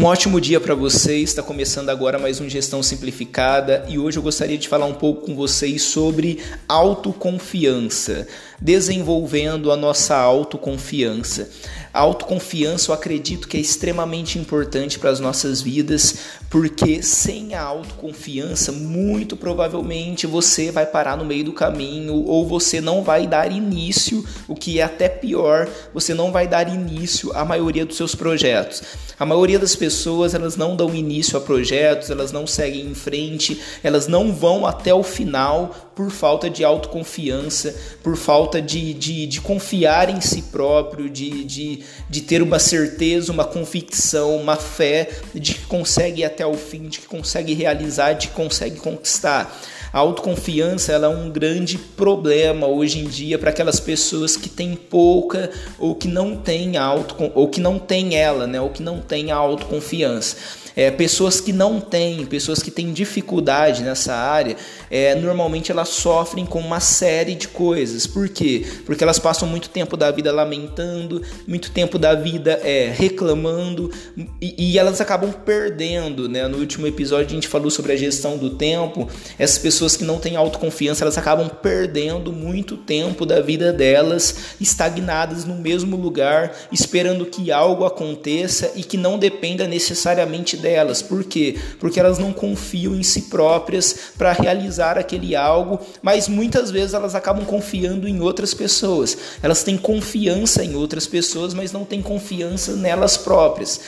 Um ótimo dia para vocês. Está começando agora mais um Gestão Simplificada e hoje eu gostaria de falar um pouco com vocês sobre autoconfiança, desenvolvendo a nossa autoconfiança. A autoconfiança eu acredito que é extremamente importante para as nossas vidas, porque sem a autoconfiança, muito provavelmente você vai parar no meio do caminho ou você não vai dar início, o que é até pior, você não vai dar início à maioria dos seus projetos. A maioria das pessoas, elas não dão início a projetos, elas não seguem em frente, elas não vão até o final por falta de autoconfiança, por falta de, de, de confiar em si próprio, de, de de, ter uma certeza, uma convicção, uma fé de que consegue ir até o fim, de que consegue realizar, de que consegue conquistar. A autoconfiança ela é um grande problema hoje em dia para aquelas pessoas que têm pouca ou que não têm auto ou que não têm ela, né, ou que não têm a autoconfiança. É, pessoas que não têm, pessoas que têm dificuldade nessa área, é, normalmente elas sofrem com uma série de coisas. Por quê? Porque elas passam muito tempo da vida lamentando, muito tempo da vida é, reclamando e, e, elas acabam perdendo. Né? No último episódio a gente falou sobre a gestão do tempo. Essas pessoas que não têm autoconfiança elas acabam perdendo muito tempo da vida delas estagnadas no mesmo lugar, esperando que algo aconteça e que não dependa necessariamente delas. Por quê? Porque elas não confiam em si próprias para realizar aquele algo, mas muitas vezes elas acabam confiando em outras pessoas. Elas têm confiança em outras pessoas, mas não têm confiança nelas próprias.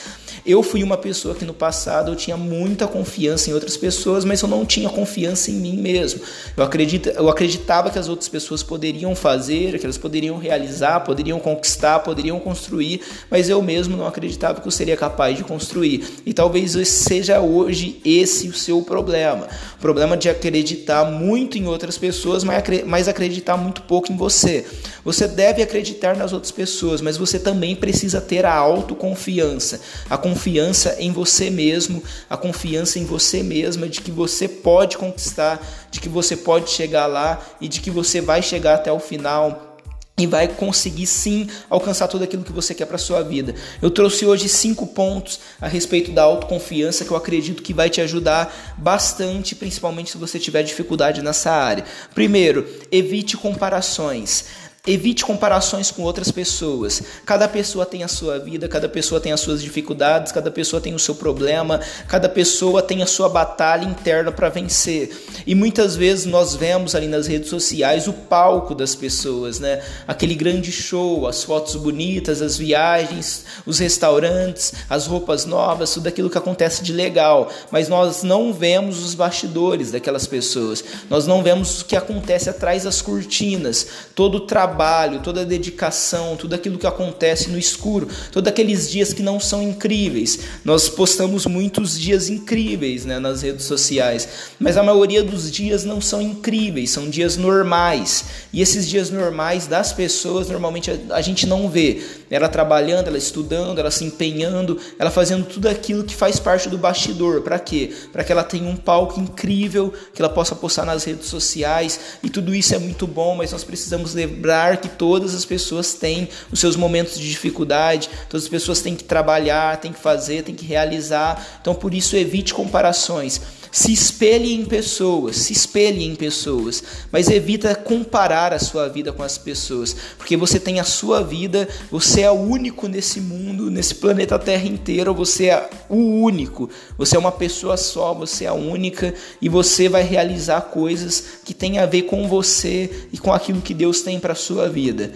Eu fui uma pessoa que no passado eu tinha muita confiança em outras pessoas, mas eu não tinha confiança em mim mesmo. Eu, eu acreditava que as outras pessoas poderiam fazer, que elas poderiam realizar, poderiam conquistar, poderiam construir, mas eu mesmo não acreditava que eu seria capaz de construir. E talvez seja hoje esse o seu problema. O problema de acreditar muito em outras pessoas, mas acreditar muito pouco em você. Você deve acreditar nas outras pessoas, mas você também precisa ter a autoconfiança. A confiança em você mesmo, a confiança em você mesma de que você pode conquistar, de que você pode chegar lá e de que você vai chegar até o final e vai conseguir sim alcançar tudo aquilo que você quer para sua vida. Eu trouxe hoje cinco pontos a respeito da autoconfiança que eu acredito que vai te ajudar bastante, principalmente se você tiver dificuldade nessa área. Primeiro, evite comparações. Evite comparações com outras pessoas. Cada pessoa tem a sua vida, cada pessoa tem as suas dificuldades, cada pessoa tem o seu problema, cada pessoa tem a sua batalha interna para vencer. E muitas vezes nós vemos ali nas redes sociais o palco das pessoas, né? Aquele grande show, as fotos bonitas, as viagens, os restaurantes, as roupas novas, tudo aquilo que acontece de legal. Mas nós não vemos os bastidores daquelas pessoas. Nós não vemos o que acontece atrás das cortinas, todo o trabalho trabalho, toda a dedicação, tudo aquilo que acontece no escuro, todos aqueles dias que não são incríveis. Nós postamos muitos dias incríveis né, nas redes sociais, mas a maioria dos dias não são incríveis, são dias normais. E esses dias normais das pessoas, normalmente a, a gente não vê. Ela trabalhando, ela estudando, ela se empenhando, ela fazendo tudo aquilo que faz parte do bastidor. Para quê? Para que ela tenha um palco incrível, que ela possa postar nas redes sociais. E tudo isso é muito bom, mas nós precisamos lembrar que todas as pessoas têm os seus momentos de dificuldade, todas as pessoas têm que trabalhar, têm que fazer, têm que realizar. Então, por isso, evite comparações. Se espelhe em pessoas, se espelhe em pessoas, mas evita comparar a sua vida com as pessoas, porque você tem a sua vida, você é o único nesse mundo, nesse planeta Terra inteiro, você é o único, você é uma pessoa só, você é a única e você vai realizar coisas que têm a ver com você e com aquilo que Deus tem para sua vida.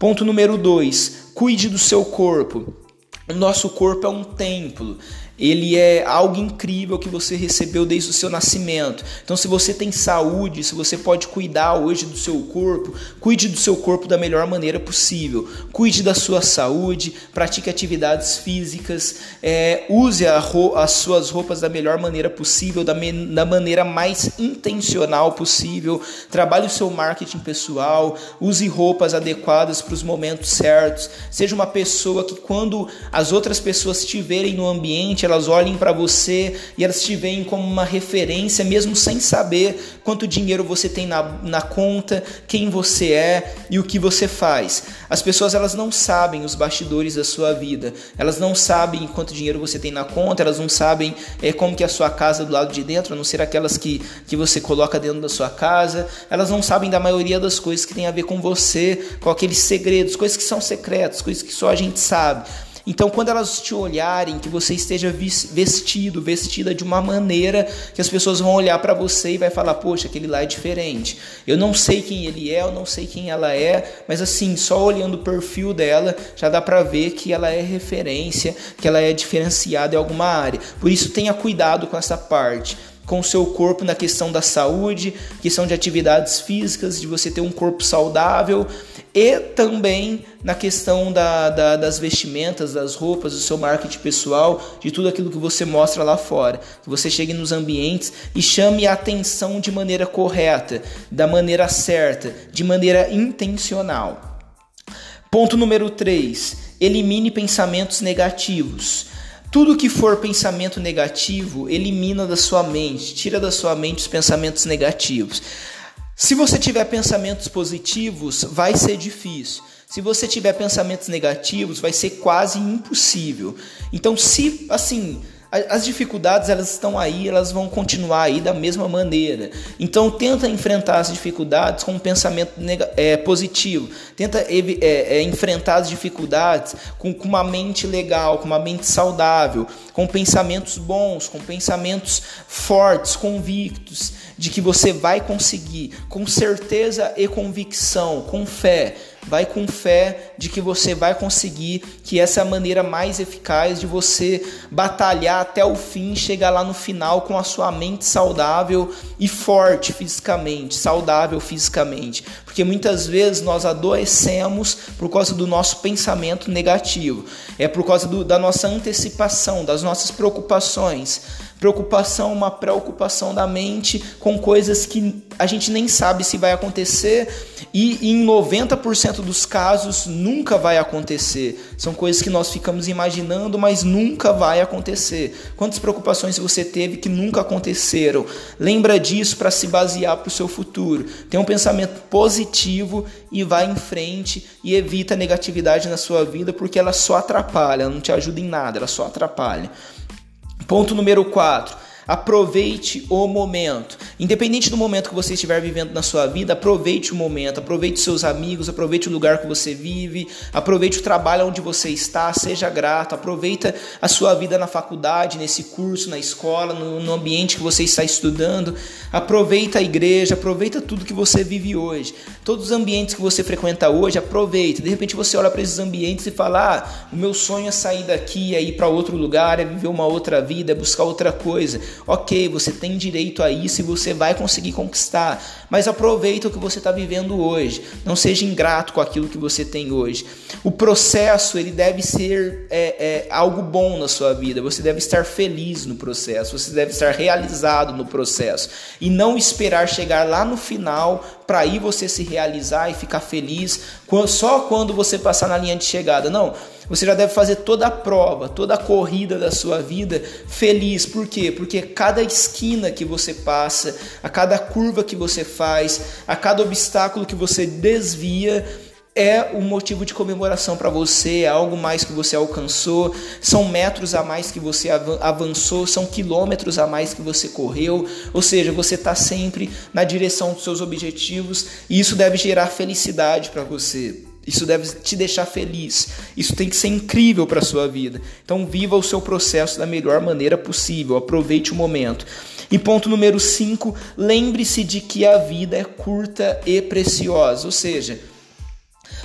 Ponto número 2: cuide do seu corpo. O nosso corpo é um templo ele é algo incrível que você recebeu desde o seu nascimento. Então, se você tem saúde, se você pode cuidar hoje do seu corpo, cuide do seu corpo da melhor maneira possível. Cuide da sua saúde, pratique atividades físicas, é, use as suas roupas da melhor maneira possível, da, da maneira mais intencional possível. Trabalhe o seu marketing pessoal, use roupas adequadas para os momentos certos. Seja uma pessoa que, quando as outras pessoas te verem no ambiente, elas olhem para você e elas te veem como uma referência, mesmo sem saber quanto dinheiro você tem na, na conta, quem você é e o que você faz. As pessoas elas não sabem os bastidores da sua vida, elas não sabem quanto dinheiro você tem na conta, elas não sabem é, como que é a sua casa do lado de dentro, a não ser aquelas que, que você coloca dentro da sua casa, elas não sabem da maioria das coisas que tem a ver com você, com aqueles segredos, coisas que são secretas, coisas que só a gente sabe. Então, quando elas te olharem, que você esteja vestido, vestida de uma maneira que as pessoas vão olhar para você e vai falar: "Poxa, aquele lá é diferente. Eu não sei quem ele é, eu não sei quem ela é, mas assim, só olhando o perfil dela, já dá para ver que ela é referência, que ela é diferenciada em alguma área. Por isso, tenha cuidado com essa parte com o seu corpo na questão da saúde, questão de atividades físicas, de você ter um corpo saudável e também na questão da, da, das vestimentas, das roupas, do seu marketing pessoal, de tudo aquilo que você mostra lá fora. Que você chegue nos ambientes e chame a atenção de maneira correta, da maneira certa, de maneira intencional. Ponto número 3. Elimine pensamentos negativos. Tudo que for pensamento negativo, elimina da sua mente, tira da sua mente os pensamentos negativos. Se você tiver pensamentos positivos, vai ser difícil. Se você tiver pensamentos negativos, vai ser quase impossível. Então, se assim, as dificuldades elas estão aí, elas vão continuar aí da mesma maneira. Então tenta enfrentar as dificuldades com um pensamento é, positivo. Tenta é, é, enfrentar as dificuldades com, com uma mente legal, com uma mente saudável, com pensamentos bons, com pensamentos fortes, convictos de que você vai conseguir, com certeza e convicção, com fé. Vai com fé de que você vai conseguir, que essa é a maneira mais eficaz de você batalhar até o fim, chegar lá no final com a sua mente saudável e forte fisicamente, saudável fisicamente. Porque muitas vezes nós adoecemos por causa do nosso pensamento negativo, é por causa do, da nossa antecipação, das nossas preocupações. Preocupação, uma preocupação da mente com coisas que a gente nem sabe se vai acontecer e em 90% dos casos nunca vai acontecer. São coisas que nós ficamos imaginando, mas nunca vai acontecer. Quantas preocupações você teve que nunca aconteceram? Lembra disso para se basear para o seu futuro. Tenha um pensamento positivo e vá em frente e evita a negatividade na sua vida porque ela só atrapalha, ela não te ajuda em nada, ela só atrapalha. Ponto número 4 Aproveite o momento. Independente do momento que você estiver vivendo na sua vida, aproveite o momento, aproveite seus amigos, aproveite o lugar que você vive, aproveite o trabalho onde você está, seja grato, aproveita a sua vida na faculdade, nesse curso, na escola, no, no ambiente que você está estudando, aproveita a igreja, aproveita tudo que você vive hoje. Todos os ambientes que você frequenta hoje, aproveita. De repente você olha para esses ambientes e fala: "Ah, o meu sonho é sair daqui, é ir para outro lugar, é viver uma outra vida, é buscar outra coisa". Ok, você tem direito a isso e você vai conseguir conquistar, mas aproveita o que você está vivendo hoje. Não seja ingrato com aquilo que você tem hoje. O processo ele deve ser é, é, algo bom na sua vida. Você deve estar feliz no processo. Você deve estar realizado no processo e não esperar chegar lá no final para aí você se realizar e ficar feliz só quando você passar na linha de chegada. Não. Você já deve fazer toda a prova, toda a corrida da sua vida feliz. Por quê? Porque cada esquina que você passa, a cada curva que você faz, a cada obstáculo que você desvia, é um motivo de comemoração para você, é algo mais que você alcançou, são metros a mais que você avançou, são quilômetros a mais que você correu, ou seja, você está sempre na direção dos seus objetivos e isso deve gerar felicidade para você. Isso deve te deixar feliz. Isso tem que ser incrível para sua vida. Então, viva o seu processo da melhor maneira possível. Aproveite o momento. E ponto número 5, lembre-se de que a vida é curta e preciosa. Ou seja,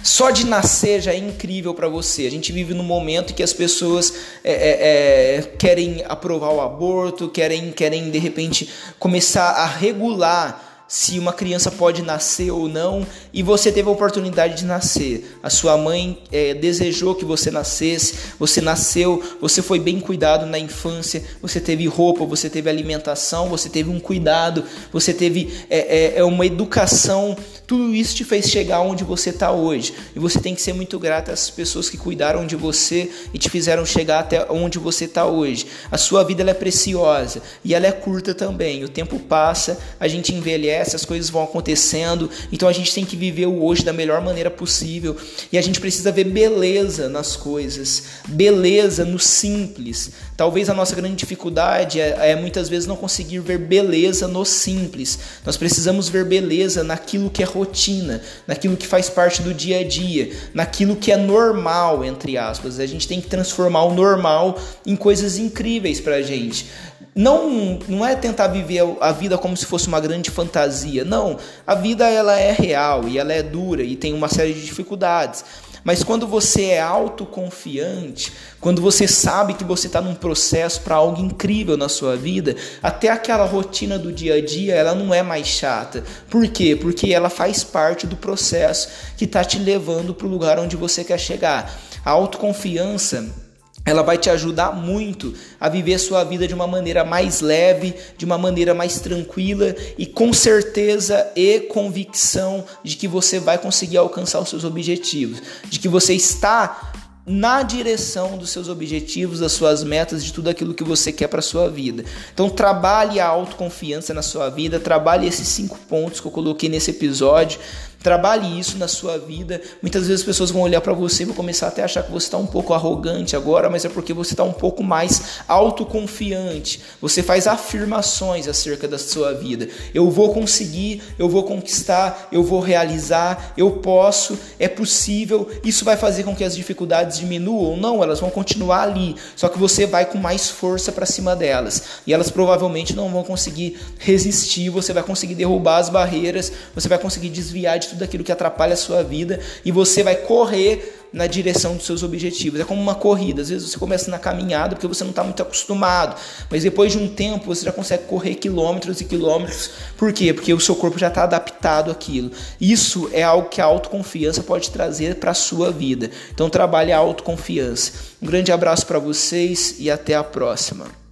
só de nascer já é incrível para você. A gente vive num momento que as pessoas é, é, é, querem aprovar o aborto, querem, querem de repente começar a regular se uma criança pode nascer ou não e você teve a oportunidade de nascer. A sua mãe é, desejou que você nascesse, você nasceu, você foi bem cuidado na infância, você teve roupa, você teve alimentação, você teve um cuidado, você teve é, é, é uma educação Tudo isso te fez chegar onde você está hoje. E você tem que ser muito grato às pessoas que cuidaram de você e te fizeram chegar até onde você está hoje. A sua vida é preciosa e ela é curta também. O tempo passa, a gente envelhece, as coisas vão acontecendo. Então a gente tem que viver o hoje da melhor maneira possível. E a gente precisa ver beleza nas coisas, beleza no simples. Talvez a nossa grande dificuldade é, é muitas vezes não conseguir ver beleza no simples. Nós precisamos ver beleza naquilo que é rotina, naquilo que faz parte do dia a dia, naquilo que é normal, entre aspas. A gente tem que transformar o normal em coisas incríveis pra gente. Não, não é tentar viver a vida como se fosse uma grande fantasia. Não, a vida ela é real e ela é dura e tem uma série de dificuldades. Mas quando você é autoconfiante, quando você sabe que você está num processo para algo incrível na sua vida, até aquela rotina do dia a dia ela não é mais chata. Por quê? Porque ela faz parte do processo que está te levando para o lugar onde você quer chegar. A autoconfiança ela vai te ajudar muito a viver sua vida de uma maneira mais leve, de uma maneira mais tranquila e com certeza e convicção de que você vai conseguir alcançar os seus objetivos, de que você está na direção dos seus objetivos, das suas metas, de tudo aquilo que você quer para sua vida. Então trabalhe a autoconfiança na sua vida, trabalhe esses cinco pontos que eu coloquei nesse episódio Trabalhe isso na sua vida. Muitas vezes as pessoas vão olhar para você e vão começar até a achar que você está um pouco arrogante agora, mas é porque você está um pouco mais autoconfiante. Você faz afirmações acerca da sua vida. Eu vou conseguir, eu vou conquistar, eu vou realizar, eu posso, é possível. Isso vai fazer com que as dificuldades diminuam? Não, elas vão continuar ali. Só que você vai com mais força para cima delas. E elas provavelmente não vão conseguir resistir. Você vai conseguir derrubar as barreiras, você vai conseguir desviar de tudo aquilo que atrapalha a sua vida e você vai correr na direção dos seus objetivos. É como uma corrida. Às vezes você começa na caminhada porque você não está muito acostumado, mas depois de um tempo você já consegue correr quilômetros e quilômetros. Por quê? Porque o seu corpo já está adaptado àquilo. Isso é algo que a autoconfiança pode trazer para a sua vida. Então trabalhe a autoconfiança. Um grande abraço para vocês e até a próxima.